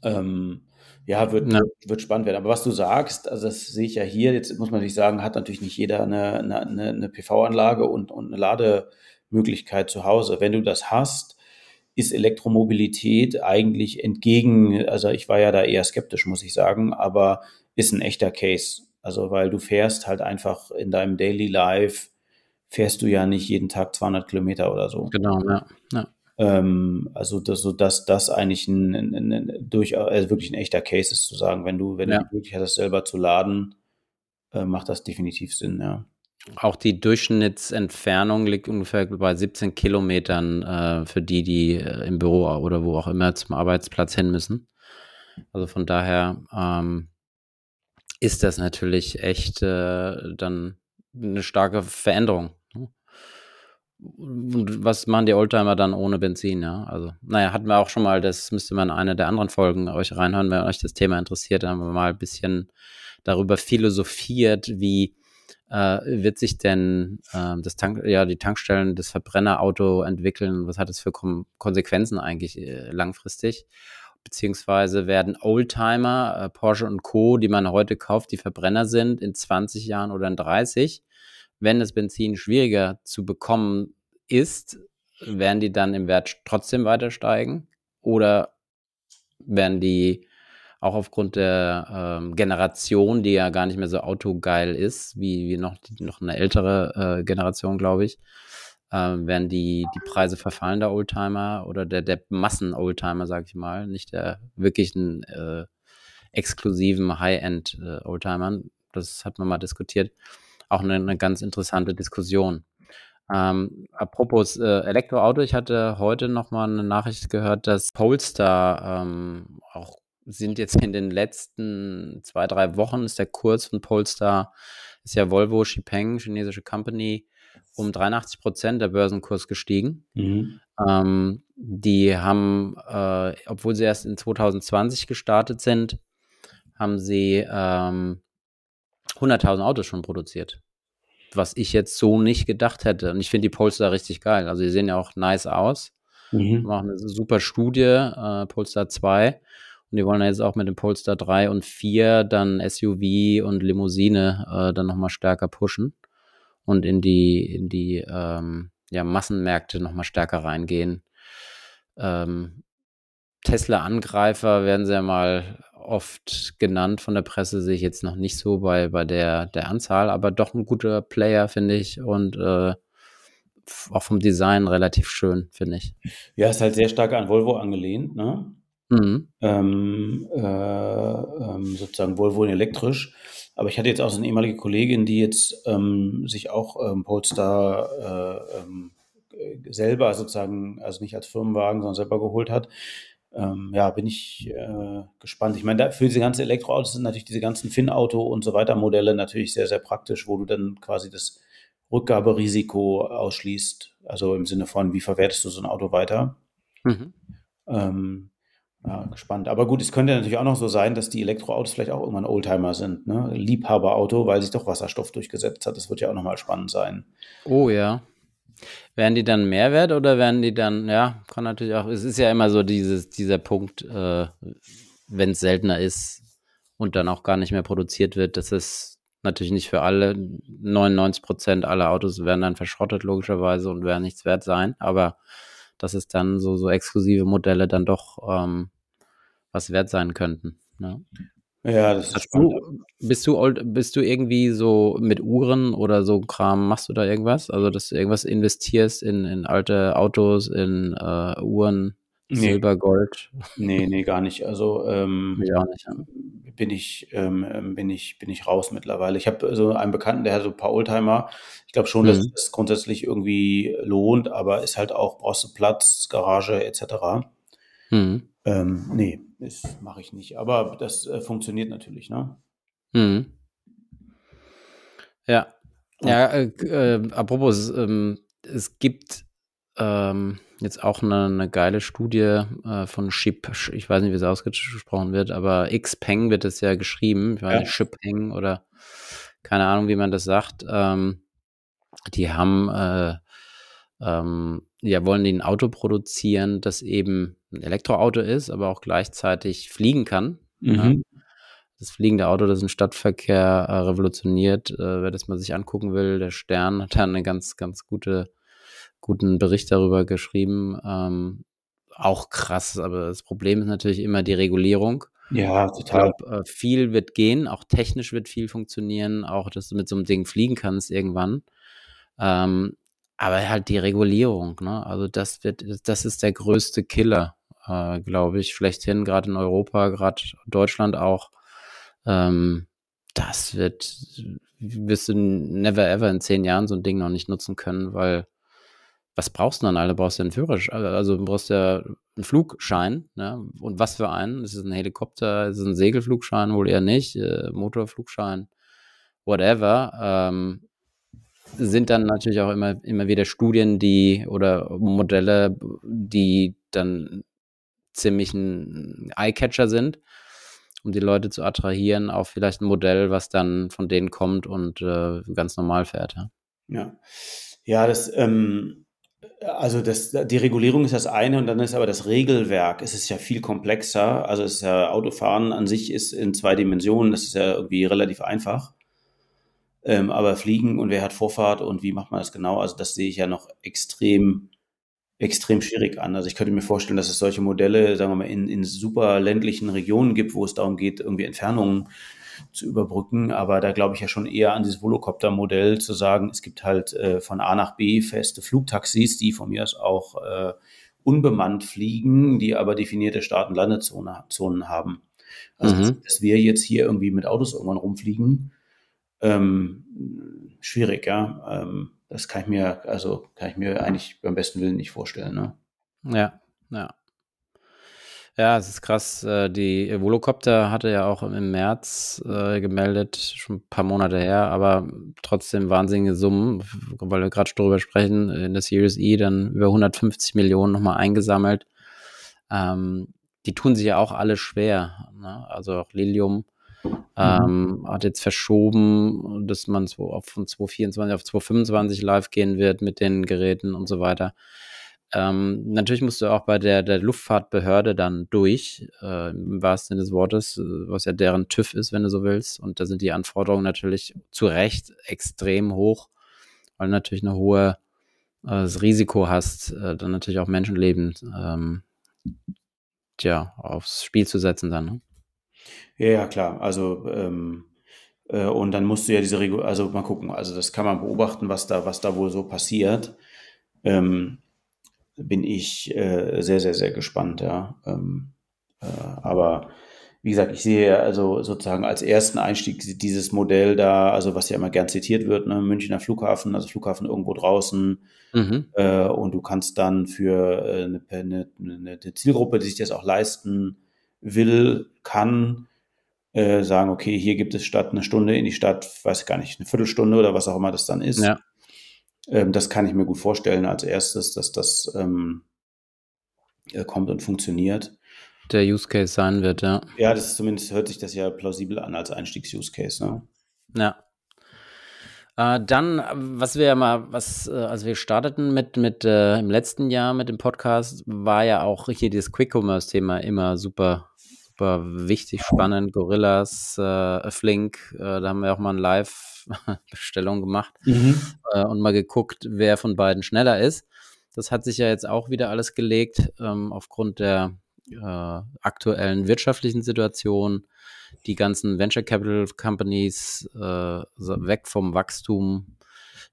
Ähm, ja, wird, ja. wird spannend werden. Aber was du sagst, also das sehe ich ja hier, jetzt muss man natürlich sagen, hat natürlich nicht jeder eine, eine, eine PV-Anlage und, und eine Lademöglichkeit zu Hause. Wenn du das hast, ist Elektromobilität eigentlich entgegen, also ich war ja da eher skeptisch, muss ich sagen, aber ist ein echter Case. Also weil du fährst halt einfach in deinem Daily Life fährst du ja nicht jeden Tag 200 Kilometer oder so. Genau, ja. ja. Ähm, also, das, so dass das eigentlich ein, ein, ein, durch, also wirklich ein echter Case ist, zu sagen, wenn du, wenn ja. du Möglichkeit hast, selber zu laden, äh, macht das definitiv Sinn, ja. Auch die Durchschnittsentfernung liegt ungefähr bei 17 Kilometern äh, für die, die äh, im Büro oder wo auch immer zum Arbeitsplatz hin müssen. Also von daher ähm, ist das natürlich echt äh, dann eine starke Veränderung. Und was machen die Oldtimer dann ohne Benzin, ja? Also, naja, hatten wir auch schon mal, das müsste man in einer der anderen Folgen euch reinhören, wenn euch das Thema interessiert, da haben wir mal ein bisschen darüber philosophiert, wie äh, wird sich denn äh, das Tank, ja, die Tankstellen, das Verbrennerauto entwickeln? Was hat das für Kom Konsequenzen eigentlich äh, langfristig? Beziehungsweise werden Oldtimer, äh, Porsche und Co., die man heute kauft, die Verbrenner sind, in 20 Jahren oder in 30 wenn das Benzin schwieriger zu bekommen ist, werden die dann im Wert trotzdem weiter steigen? Oder werden die auch aufgrund der ähm, Generation, die ja gar nicht mehr so autogeil ist, wie, wie noch, noch eine ältere äh, Generation, glaube ich, äh, werden die, die Preise verfallen der Oldtimer oder der, der Massen-Oldtimer, sage ich mal, nicht der wirklichen äh, exklusiven High-End-Oldtimern. Äh, das hat man mal diskutiert. Auch eine, eine ganz interessante Diskussion. Ähm, apropos äh, Elektroauto, ich hatte heute noch mal eine Nachricht gehört, dass Polestar ähm, auch sind jetzt in den letzten zwei, drei Wochen ist der Kurs von Polestar, ist ja Volvo Xipeng, chinesische Company, um 83 Prozent der Börsenkurs gestiegen. Mhm. Ähm, die haben, äh, obwohl sie erst in 2020 gestartet sind, haben sie ähm, 100.000 Autos schon produziert. Was ich jetzt so nicht gedacht hätte. Und ich finde die Polestar richtig geil. Also die sehen ja auch nice aus. Mhm. Machen eine super Studie, äh, Polestar 2. Und die wollen jetzt auch mit dem Polestar 3 und 4 dann SUV und Limousine äh, dann nochmal stärker pushen und in die, in die ähm, ja, Massenmärkte nochmal stärker reingehen. Ähm, Tesla-Angreifer werden sie ja mal oft genannt von der Presse, sehe ich jetzt noch nicht so bei, bei der, der Anzahl, aber doch ein guter Player, finde ich. Und äh, auch vom Design relativ schön, finde ich. Ja, ist halt sehr stark an Volvo angelehnt, ne? Mhm. Ähm, äh, ähm, sozusagen Volvo in elektrisch. Aber ich hatte jetzt auch so eine ehemalige Kollegin, die jetzt ähm, sich auch ähm, Polestar äh, ähm, selber sozusagen, also nicht als Firmenwagen, sondern selber geholt hat. Ähm, ja, bin ich äh, gespannt. Ich meine, für diese ganzen Elektroautos sind natürlich diese ganzen Finn-Auto und so weiter Modelle natürlich sehr, sehr praktisch, wo du dann quasi das Rückgaberisiko ausschließt. Also im Sinne von, wie verwertest du so ein Auto weiter? Mhm. Ähm, ja, gespannt. Aber gut, es könnte natürlich auch noch so sein, dass die Elektroautos vielleicht auch irgendwann Oldtimer sind, ne? Liebhaberauto, weil sich doch Wasserstoff durchgesetzt hat. Das wird ja auch nochmal spannend sein. Oh ja. Werden die dann Mehrwert oder werden die dann, ja, kann natürlich auch, es ist ja immer so dieses, dieser Punkt, äh, wenn es seltener ist und dann auch gar nicht mehr produziert wird, das ist natürlich nicht für alle. 99 Prozent aller Autos werden dann verschrottet, logischerweise, und werden nichts wert sein. Aber dass es dann so, so exklusive Modelle dann doch ähm, was wert sein könnten. Ne? Ja, das ist du, bist du old, bist du irgendwie so mit Uhren oder so Kram, machst du da irgendwas? Also, dass du irgendwas investierst in, in alte Autos, in äh, Uhren, nee. Silber, Gold? Nee, nee, gar nicht. Also ähm, ja, nicht, ja. bin ich, ähm, bin ich, bin ich raus mittlerweile. Ich habe so einen Bekannten, der hat so ein paar Oldtimer. Ich glaube schon, mhm. dass es grundsätzlich irgendwie lohnt, aber ist halt auch, brauchst du Platz, Garage etc. Mhm. Ähm, nee, das mache ich nicht. Aber das äh, funktioniert natürlich, ne? Mhm. Ja. Ja, äh, äh, apropos, ähm, es gibt ähm, jetzt auch eine, eine geile Studie äh, von Ship, ich weiß nicht, wie es ausgesprochen wird, aber Xpeng wird es ja geschrieben, ich weiß ja. nicht, Shipeng oder keine Ahnung, wie man das sagt. Ähm, die haben, äh, ähm, ja, wollen die ein Auto produzieren, das eben ein Elektroauto ist, aber auch gleichzeitig fliegen kann. Mhm. Ja. Das fliegende Auto, das den Stadtverkehr äh, revolutioniert, äh, wer das mal sich angucken will, der Stern hat da eine ganz, ganz gute, guten Bericht darüber geschrieben. Ähm, auch krass, aber das Problem ist natürlich immer die Regulierung. Ja, total. Ich glaub, äh, viel wird gehen, auch technisch wird viel funktionieren, auch dass du mit so einem Ding fliegen kannst irgendwann. Ähm, aber halt die Regulierung, ne? Also das wird, das ist der größte Killer äh, glaube ich, schlechthin, gerade in Europa, gerade Deutschland auch. Ähm, das wird, wirst du never ever in zehn Jahren so ein Ding noch nicht nutzen können, weil was brauchst du dann alle? Brauchst du einen Führerschein? Also brauchst du ja einen Flugschein, ne? Und was für einen? Ist es ein Helikopter? Ist es ein Segelflugschein? Wohl eher nicht. Äh, Motorflugschein? Whatever. Ähm, sind dann natürlich auch immer, immer wieder Studien, die oder Modelle, die dann ziemlich ein Eyecatcher sind, um die Leute zu attrahieren auf vielleicht ein Modell, was dann von denen kommt und äh, ganz normal fährt. Ja, ja, ja das, ähm, also das, die Regulierung ist das eine und dann ist aber das Regelwerk, es ist ja viel komplexer. Also es ja, Autofahren an sich ist in zwei Dimensionen, das ist ja irgendwie relativ einfach. Ähm, aber Fliegen und wer hat Vorfahrt und wie macht man das genau, also das sehe ich ja noch extrem extrem schwierig an. Also ich könnte mir vorstellen, dass es solche Modelle, sagen wir mal, in, in super ländlichen Regionen gibt, wo es darum geht, irgendwie Entfernungen zu überbrücken. Aber da glaube ich ja schon eher an dieses Volocopter-Modell zu sagen, es gibt halt äh, von A nach B feste Flugtaxis, die von mir aus auch äh, unbemannt fliegen, die aber definierte Start- und Landezonen haben. Also, mhm. dass wir jetzt hier irgendwie mit Autos irgendwann rumfliegen, ähm, schwierig, ja. Ähm, das kann ich mir, also kann ich mir eigentlich beim besten Willen nicht vorstellen, ne? Ja, ja. Ja, es ist krass. Äh, die Volocopter hatte ja auch im März äh, gemeldet, schon ein paar Monate her, aber trotzdem wahnsinnige Summen, weil wir gerade darüber sprechen, in der Series E dann über 150 Millionen nochmal eingesammelt. Ähm, die tun sich ja auch alle schwer. Ne? Also auch Lilium. Ähm, hat jetzt verschoben, dass man von 2024 auf 2025 live gehen wird mit den Geräten und so weiter. Ähm, natürlich musst du auch bei der, der Luftfahrtbehörde dann durch, äh, im wahrsten Sinne des Wortes, äh, was ja deren TÜV ist, wenn du so willst. Und da sind die Anforderungen natürlich zu Recht extrem hoch, weil natürlich eine hohe äh, das Risiko hast, äh, dann natürlich auch Menschenleben ähm, tja, aufs Spiel zu setzen dann. Ne? Ja, ja, klar. Also ähm, äh, und dann musst du ja diese Regel, also mal gucken, also das kann man beobachten, was da, was da wohl so passiert. Ähm, bin ich äh, sehr, sehr, sehr gespannt, ja. Ähm, äh, aber wie gesagt, ich sehe also sozusagen als ersten Einstieg dieses Modell da, also was ja immer gern zitiert wird, ne, Münchner Flughafen, also Flughafen irgendwo draußen. Mhm. Äh, und du kannst dann für äh, eine, eine, eine, Zielgruppe, die sich das auch leisten will, kann, äh, sagen, okay, hier gibt es statt eine Stunde in die Stadt, weiß gar nicht, eine Viertelstunde oder was auch immer das dann ist. Ja. Ähm, das kann ich mir gut vorstellen als erstes, dass das ähm, äh, kommt und funktioniert. Der Use Case sein wird, ja. Ja, das ist zumindest hört sich das ja plausibel an als Einstiegs-Use Case, ne? Ja. Äh, dann, was wir ja mal, was, äh, also wir starteten mit, mit äh, im letzten Jahr mit dem Podcast, war ja auch hier dieses Quick-Commerce-Thema immer super, super wichtig, spannend. Gorillas, äh, Flink, äh, da haben wir auch mal ein Live- Bestellung gemacht mhm. äh, und mal geguckt, wer von beiden schneller ist. Das hat sich ja jetzt auch wieder alles gelegt ähm, aufgrund der äh, aktuellen wirtschaftlichen Situation. Die ganzen Venture Capital Companies äh, weg vom Wachstum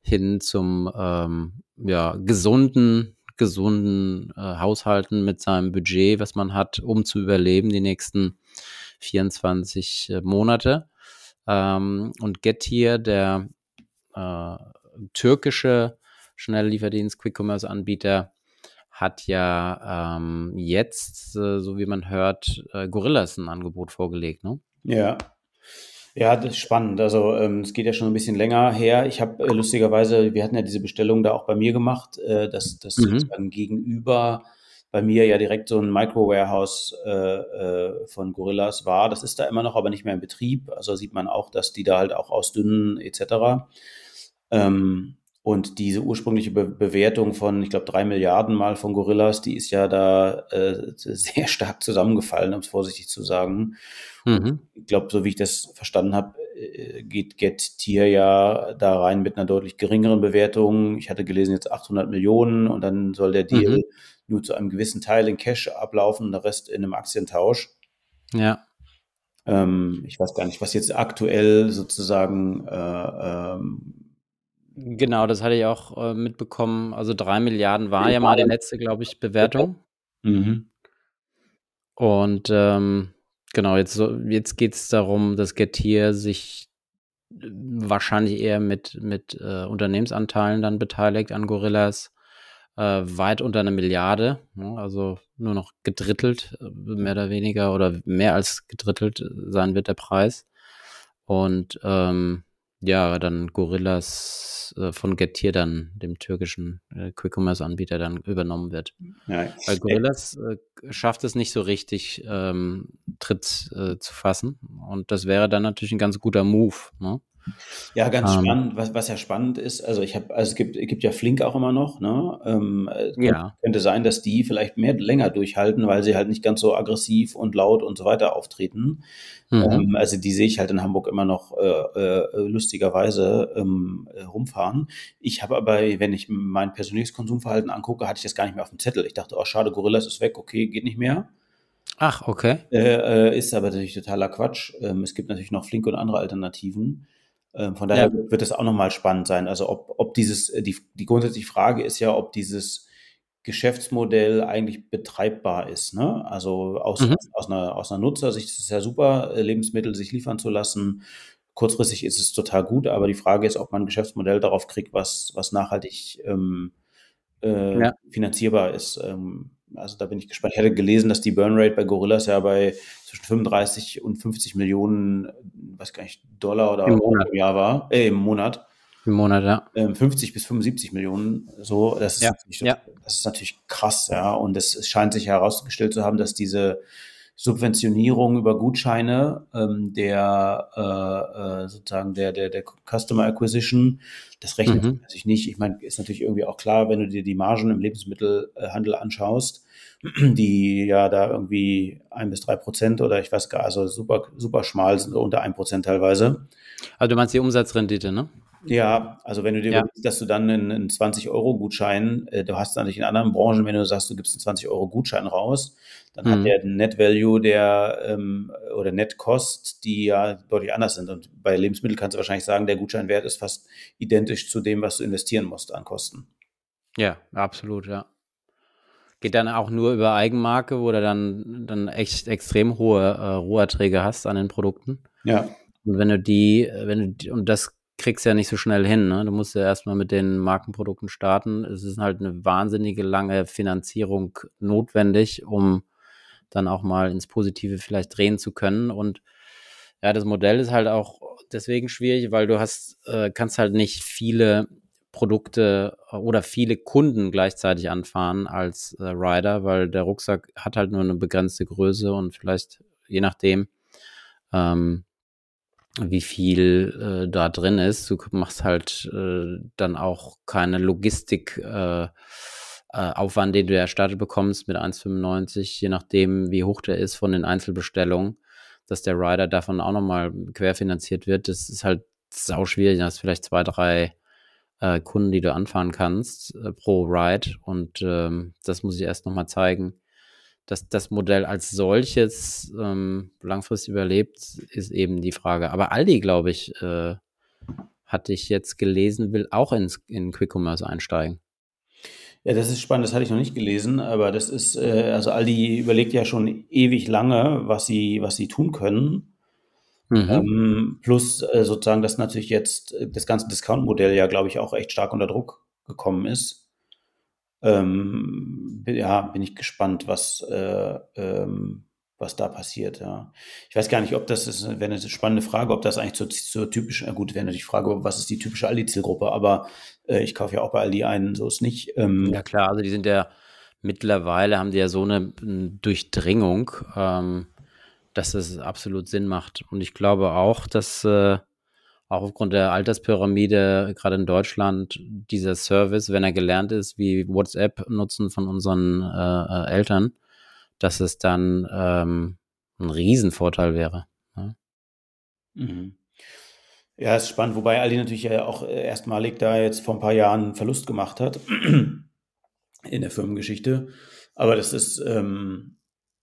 hin zum ähm, ja, gesunden, gesunden äh, Haushalten mit seinem Budget, was man hat, um zu überleben die nächsten 24 äh, Monate. Ähm, und Getir, der äh, türkische Schnelllieferdienst, Quick-Commerce-Anbieter, hat ja ähm, jetzt, äh, so wie man hört, äh, Gorillas ein Angebot vorgelegt, ne? Ja. Ja, das ist spannend. Also ähm, es geht ja schon ein bisschen länger her. Ich habe äh, lustigerweise, wir hatten ja diese Bestellung da auch bei mir gemacht, äh, dass das mhm. gegenüber bei mir ja direkt so ein Micro-Warehouse äh, äh, von Gorillas war. Das ist da immer noch, aber nicht mehr in Betrieb. Also sieht man auch, dass die da halt auch ausdünnen etc. Ähm, und diese ursprüngliche Be Bewertung von, ich glaube, drei Milliarden Mal von Gorillas, die ist ja da äh, sehr stark zusammengefallen, um es vorsichtig zu sagen. Mhm. Ich glaube, so wie ich das verstanden habe, äh, geht Get Tier ja da rein mit einer deutlich geringeren Bewertung. Ich hatte gelesen jetzt 800 Millionen und dann soll der Deal mhm nur zu einem gewissen Teil in Cash ablaufen und der Rest in einem Aktientausch. Ja. Ähm, ich weiß gar nicht, was jetzt aktuell sozusagen äh, ähm, Genau, das hatte ich auch äh, mitbekommen. Also drei Milliarden war ja mal die letzte, glaube ich, Bewertung. Mhm. Und ähm, genau, jetzt, jetzt geht es darum, dass Getir sich äh, wahrscheinlich eher mit, mit äh, Unternehmensanteilen dann beteiligt an Gorillas äh, weit unter einer Milliarde, ne? also nur noch gedrittelt, äh, mehr oder weniger, oder mehr als gedrittelt sein wird der Preis. Und ähm, ja, dann Gorillas äh, von Getir dann, dem türkischen äh, Quick-Commerce-Anbieter, dann übernommen wird. Ja. Weil Gorillas äh, schafft es nicht so richtig, ähm, Tritt äh, zu fassen. Und das wäre dann natürlich ein ganz guter Move. Ne? Ja, ganz ähm, spannend. Was, was ja spannend ist, also ich habe, also es gibt, es gibt ja Flink auch immer noch, ne? Ähm, ja. Könnte sein, dass die vielleicht mehr länger durchhalten, weil sie halt nicht ganz so aggressiv und laut und so weiter auftreten. Mhm. Ähm, also die sehe ich halt in Hamburg immer noch äh, äh, lustigerweise ähm, rumfahren. Ich habe aber, wenn ich mein persönliches Konsumverhalten angucke, hatte ich das gar nicht mehr auf dem Zettel. Ich dachte, oh schade, Gorillas ist weg, okay, geht nicht mehr. Ach, okay. Äh, äh, ist aber natürlich totaler Quatsch. Ähm, es gibt natürlich noch Flink und andere Alternativen. Ähm, von daher ja. wird es auch nochmal spannend sein. Also ob, ob dieses, äh, die, die grundsätzliche Frage ist ja, ob dieses Geschäftsmodell eigentlich betreibbar ist. Ne? Also aus, mhm. aus, einer, aus einer Nutzersicht ist es ja super, äh, Lebensmittel sich liefern zu lassen. Kurzfristig ist es total gut, aber die Frage ist, ob man ein Geschäftsmodell darauf kriegt, was, was nachhaltig ähm, äh, ja. finanzierbar ist. Ähm, also da bin ich gespannt. Ich hätte gelesen, dass die Burnrate bei Gorillas ja bei zwischen 35 und 50 Millionen, weiß gar nicht, Dollar oder Im Monat. im Jahr war, äh, im Monat. Im Monat, ja. Ähm, 50 bis 75 Millionen, so, das ist, ja. ja. das ist natürlich krass, ja. Und es scheint sich herausgestellt zu haben, dass diese Subventionierung über Gutscheine ähm, der äh, äh, sozusagen der, der, der Customer Acquisition, das rechnet mhm. sich nicht. Ich meine, ist natürlich irgendwie auch klar, wenn du dir die Margen im Lebensmittelhandel anschaust, die ja da irgendwie ein bis drei Prozent oder ich weiß gar, also super, super schmal sind, unter ein Prozent teilweise. Also du meinst die Umsatzrendite, ne? Ja, also wenn du dir ja. überlegst, dass du dann einen, 20-Euro-Gutschein, äh, du hast natürlich in anderen Branchen, wenn du sagst, du gibst einen 20-Euro-Gutschein raus, dann mhm. hat der Net Value der ähm, oder Net Cost, die ja deutlich anders sind. Und bei Lebensmitteln kannst du wahrscheinlich sagen, der Gutscheinwert ist fast identisch zu dem, was du investieren musst an Kosten. Ja, absolut, ja. Geht dann auch nur über Eigenmarke, wo du dann, dann echt extrem hohe äh, Roherträge hast an den Produkten. Ja. Und wenn du die, wenn du, und das kriegst ja nicht so schnell hin. Ne? Du musst ja erstmal mit den Markenprodukten starten. Es ist halt eine wahnsinnige lange Finanzierung notwendig, um dann auch mal ins Positive vielleicht drehen zu können. Und ja, das Modell ist halt auch deswegen schwierig, weil du hast, äh, kannst halt nicht viele Produkte oder viele Kunden gleichzeitig anfahren als äh, Rider, weil der Rucksack hat halt nur eine begrenzte Größe und vielleicht je nachdem, ähm, wie viel äh, da drin ist. Du machst halt äh, dann auch keine Logistik äh, äh, Aufwand, den du erstattet bekommst mit 1,95, je nachdem, wie hoch der ist von den Einzelbestellungen, dass der Rider davon auch nochmal querfinanziert wird. Das ist halt sau schwierig. Du hast vielleicht zwei, drei äh, Kunden, die du anfahren kannst äh, pro Ride und ähm, das muss ich erst nochmal zeigen. Dass das Modell als solches ähm, langfristig überlebt, ist eben die Frage. Aber Aldi, glaube ich, äh, hatte ich jetzt gelesen, will auch ins, in Quick Commerce einsteigen. Ja, das ist spannend, das hatte ich noch nicht gelesen, aber das ist, äh, also Aldi überlegt ja schon ewig lange, was sie, was sie tun können. Mhm. Ähm, plus äh, sozusagen, dass natürlich jetzt das ganze Discount-Modell ja, glaube ich, auch echt stark unter Druck gekommen ist. Ähm, ja, bin ich gespannt, was, äh, ähm, was da passiert, ja. Ich weiß gar nicht, ob das ist, wäre eine spannende Frage, ob das eigentlich zur, zur typischen, ja gut, wäre natürlich die Frage, was ist die typische Aldi-Zielgruppe, aber äh, ich kaufe ja auch bei Aldi einen, so ist nicht. Ähm, ja klar, also die sind ja mittlerweile haben die ja so eine Durchdringung, ähm, dass es absolut Sinn macht. Und ich glaube auch, dass äh, auch aufgrund der Alterspyramide, gerade in Deutschland, dieser Service, wenn er gelernt ist, wie WhatsApp nutzen von unseren äh, äh Eltern, dass es dann ähm, ein Riesenvorteil wäre. Ja. Mhm. Ja, ist spannend, wobei Aldi natürlich auch äh, erstmalig da jetzt vor ein paar Jahren Verlust gemacht hat in der Firmengeschichte. Aber das ist, ähm,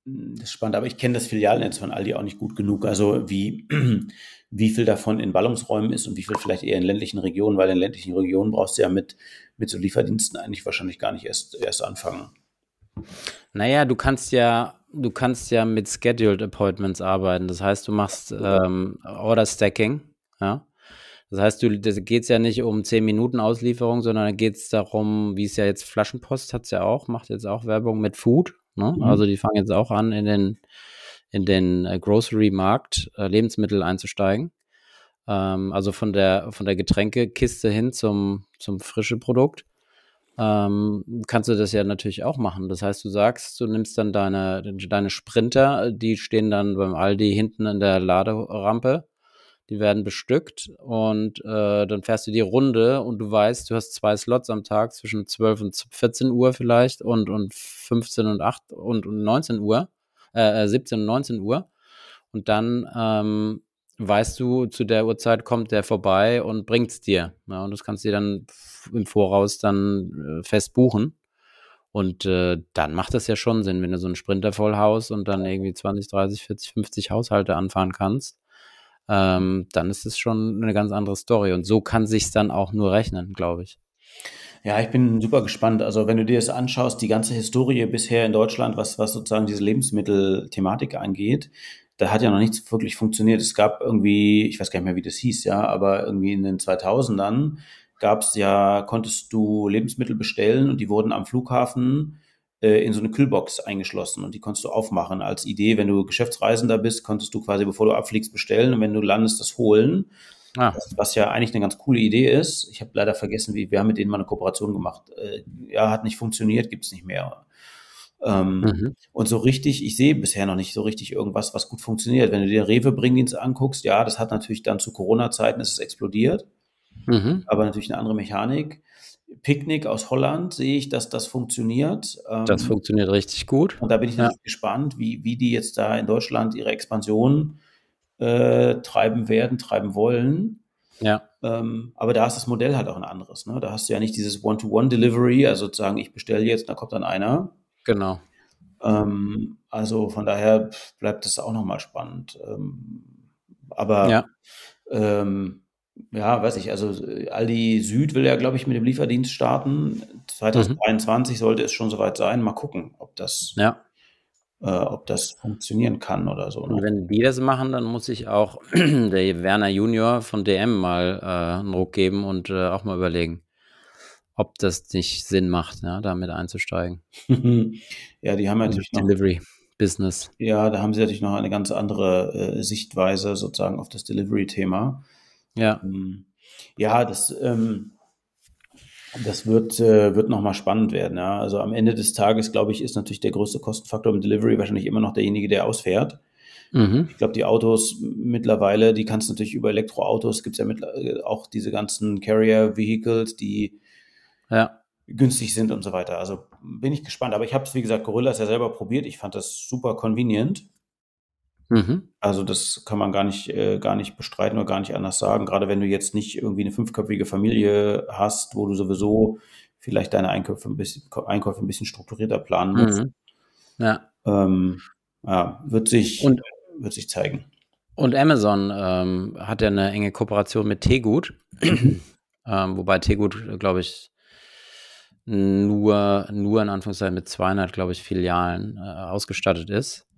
das ist spannend. Aber ich kenne das Filialnetz von Aldi auch nicht gut genug. Also wie, wie viel davon in Ballungsräumen ist und wie viel vielleicht eher in ländlichen Regionen, weil in ländlichen Regionen brauchst du ja mit, mit so Lieferdiensten eigentlich wahrscheinlich gar nicht erst, erst anfangen. Naja, du kannst ja, du kannst ja mit Scheduled Appointments arbeiten. Das heißt, du machst ähm, Order Stacking, ja. Das heißt, du, da geht es ja nicht um 10 Minuten Auslieferung, sondern da geht es darum, wie es ja jetzt Flaschenpost hat es ja auch, macht jetzt auch Werbung mit Food. Ne? Mhm. Also die fangen jetzt auch an, in den, in den äh, Grocery-Markt äh, Lebensmittel einzusteigen. Ähm, also von der, von der Getränkekiste hin zum, zum frische Produkt ähm, kannst du das ja natürlich auch machen. Das heißt, du sagst, du nimmst dann deine, deine Sprinter, die stehen dann beim Aldi hinten in der Laderampe. Die werden bestückt und äh, dann fährst du die Runde und du weißt, du hast zwei Slots am Tag zwischen 12 und 14 Uhr vielleicht und, und 15 und 8 und, und 19 Uhr, äh, 17 und 19 Uhr. Und dann ähm, weißt du, zu der Uhrzeit kommt der vorbei und bringt es dir. Ja, und das kannst du dir dann im Voraus dann äh, fest buchen. Und äh, dann macht das ja schon Sinn, wenn du so ein Sprinter vollhaust und dann irgendwie 20, 30, 40, 50 Haushalte anfahren kannst, ähm, dann ist es schon eine ganz andere Story. Und so kann sich dann auch nur rechnen, glaube ich. Ja, ich bin super gespannt. Also wenn du dir das anschaust, die ganze Historie bisher in Deutschland, was, was sozusagen diese Lebensmittelthematik angeht, da hat ja noch nichts wirklich funktioniert. Es gab irgendwie, ich weiß gar nicht mehr, wie das hieß, ja, aber irgendwie in den 2000ern gab es ja, konntest du Lebensmittel bestellen und die wurden am Flughafen äh, in so eine Kühlbox eingeschlossen und die konntest du aufmachen als Idee. Wenn du Geschäftsreisender bist, konntest du quasi, bevor du abfliegst, bestellen und wenn du landest, das holen. Ah. Was ja eigentlich eine ganz coole Idee ist. Ich habe leider vergessen, wie wir haben mit denen mal eine Kooperation gemacht. Äh, ja, hat nicht funktioniert, gibt es nicht mehr. Ähm, mhm. Und so richtig, ich sehe bisher noch nicht so richtig irgendwas, was gut funktioniert. Wenn du dir Rewe-Bringdienst anguckst, ja, das hat natürlich dann zu Corona-Zeiten ist es explodiert. Mhm. Aber natürlich eine andere Mechanik. Picknick aus Holland sehe ich, dass das funktioniert. Das ähm, funktioniert richtig gut. Und da bin ich ja. gespannt, wie, wie die jetzt da in Deutschland ihre Expansion äh, treiben werden, treiben wollen. Ja. Ähm, aber da ist das Modell halt auch ein anderes. Ne? Da hast du ja nicht dieses One-to-One-Delivery, also sozusagen, ich bestelle jetzt, da kommt dann einer. Genau. Ähm, also von daher bleibt das auch nochmal spannend. Ähm, aber ja. Ähm, ja, weiß ich, also Aldi Süd will ja, glaube ich, mit dem Lieferdienst starten. 2023 mhm. sollte es schon soweit sein. Mal gucken, ob das, ja. Äh, ob das funktionieren kann oder so. Ne? Und wenn die das machen, dann muss ich auch der Werner Junior von DM mal äh, einen Ruck geben und äh, auch mal überlegen, ob das nicht Sinn macht, ja, damit einzusteigen. ja, die haben natürlich noch, Delivery. Business. Ja, da haben sie natürlich noch eine ganz andere äh, Sichtweise sozusagen auf das Delivery-Thema. Ja. Ähm, ja, das, ähm, das wird, äh, wird nochmal spannend werden. Ja. Also am Ende des Tages, glaube ich, ist natürlich der größte Kostenfaktor im Delivery wahrscheinlich immer noch derjenige, der ausfährt. Mhm. Ich glaube, die Autos mittlerweile, die kannst du natürlich über Elektroautos, gibt es ja mit, äh, auch diese ganzen Carrier-Vehicles, die ja. günstig sind und so weiter. Also bin ich gespannt. Aber ich habe es, wie gesagt, Gorillas ja selber probiert. Ich fand das super convenient. Mhm. Also das kann man gar nicht, äh, gar nicht bestreiten oder gar nicht anders sagen. Gerade wenn du jetzt nicht irgendwie eine fünfköpfige Familie hast, wo du sowieso vielleicht deine Einkäufe ein bisschen, Einkäufe ein bisschen strukturierter planen musst. Mhm. Ja. Ähm, ja, wird sich, und, wird sich zeigen. Und Amazon ähm, hat ja eine enge Kooperation mit Tegut, ähm, wobei Tegut, glaube ich, nur, nur in Anführungszeichen mit 200, glaube ich, Filialen äh, ausgestattet ist.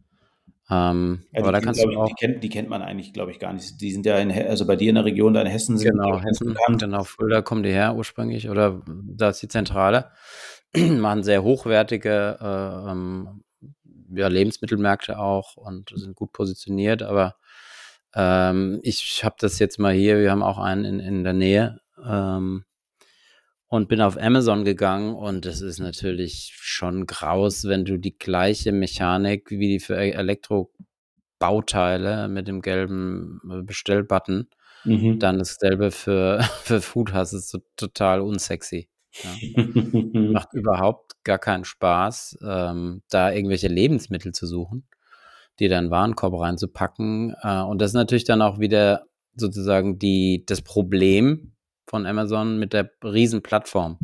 Ähm, ja, aber da kannst du auch. Die kennt, die kennt man eigentlich, glaube ich, gar nicht. Die sind ja in, also bei dir in der Region, da in Hessen sind Genau, Hessen, bekannt. genau, Fulda kommen die her ursprünglich oder da ist die Zentrale. Machen sehr hochwertige äh, ähm, ja, Lebensmittelmärkte auch und sind gut positioniert, aber ähm, ich habe das jetzt mal hier, wir haben auch einen in, in der Nähe, ähm, und bin auf Amazon gegangen und es ist natürlich schon graus, wenn du die gleiche Mechanik wie die für e-, Elektrobauteile mit dem gelben äh, Bestellbutton mhm. dann dasselbe für, für Food hast. Ist so total unsexy. Ja. Macht überhaupt gar keinen Spaß, ähm, da irgendwelche Lebensmittel zu suchen, die dann Warenkorb reinzupacken. Äh, und das ist natürlich dann auch wieder sozusagen die, das Problem, von Amazon mit der riesen Plattform.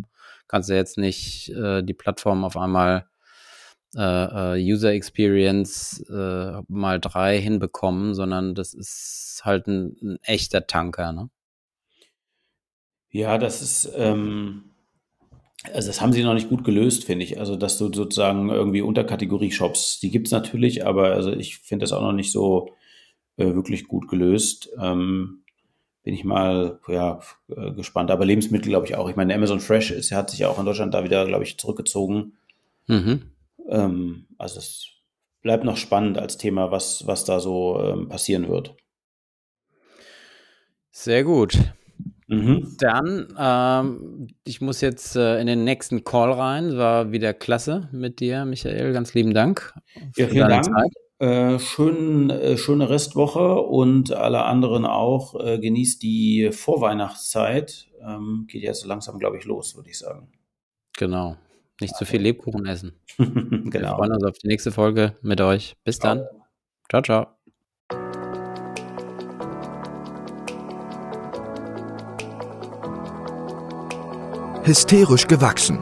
Kannst du jetzt nicht äh, die Plattform auf einmal äh, äh, User Experience äh, mal drei hinbekommen, sondern das ist halt ein, ein echter Tanker, ne? Ja, das ist, ähm, also das haben sie noch nicht gut gelöst, finde ich. Also, dass du sozusagen irgendwie Unterkategorie-Shops, die gibt es natürlich, aber also ich finde das auch noch nicht so äh, wirklich gut gelöst. Ähm, bin ich mal ja, äh, gespannt. Aber Lebensmittel glaube ich auch. Ich meine, Amazon Fresh ist, hat sich ja auch in Deutschland da wieder, glaube ich, zurückgezogen. Mhm. Ähm, also es bleibt noch spannend als Thema, was, was da so ähm, passieren wird. Sehr gut. Mhm. Dann, ähm, ich muss jetzt äh, in den nächsten Call rein. War wieder klasse mit dir, Michael. Ganz lieben Dank. Ja, vielen Dank. Zeit. Äh, schön, äh, schöne Restwoche und alle anderen auch. Äh, genießt die Vorweihnachtszeit. Ähm, geht jetzt langsam, glaube ich, los, würde ich sagen. Genau. Nicht zu viel Lebkuchen essen. genau. Wir freuen uns auf die nächste Folge mit euch. Bis dann. Ciao, ciao. Hysterisch gewachsen.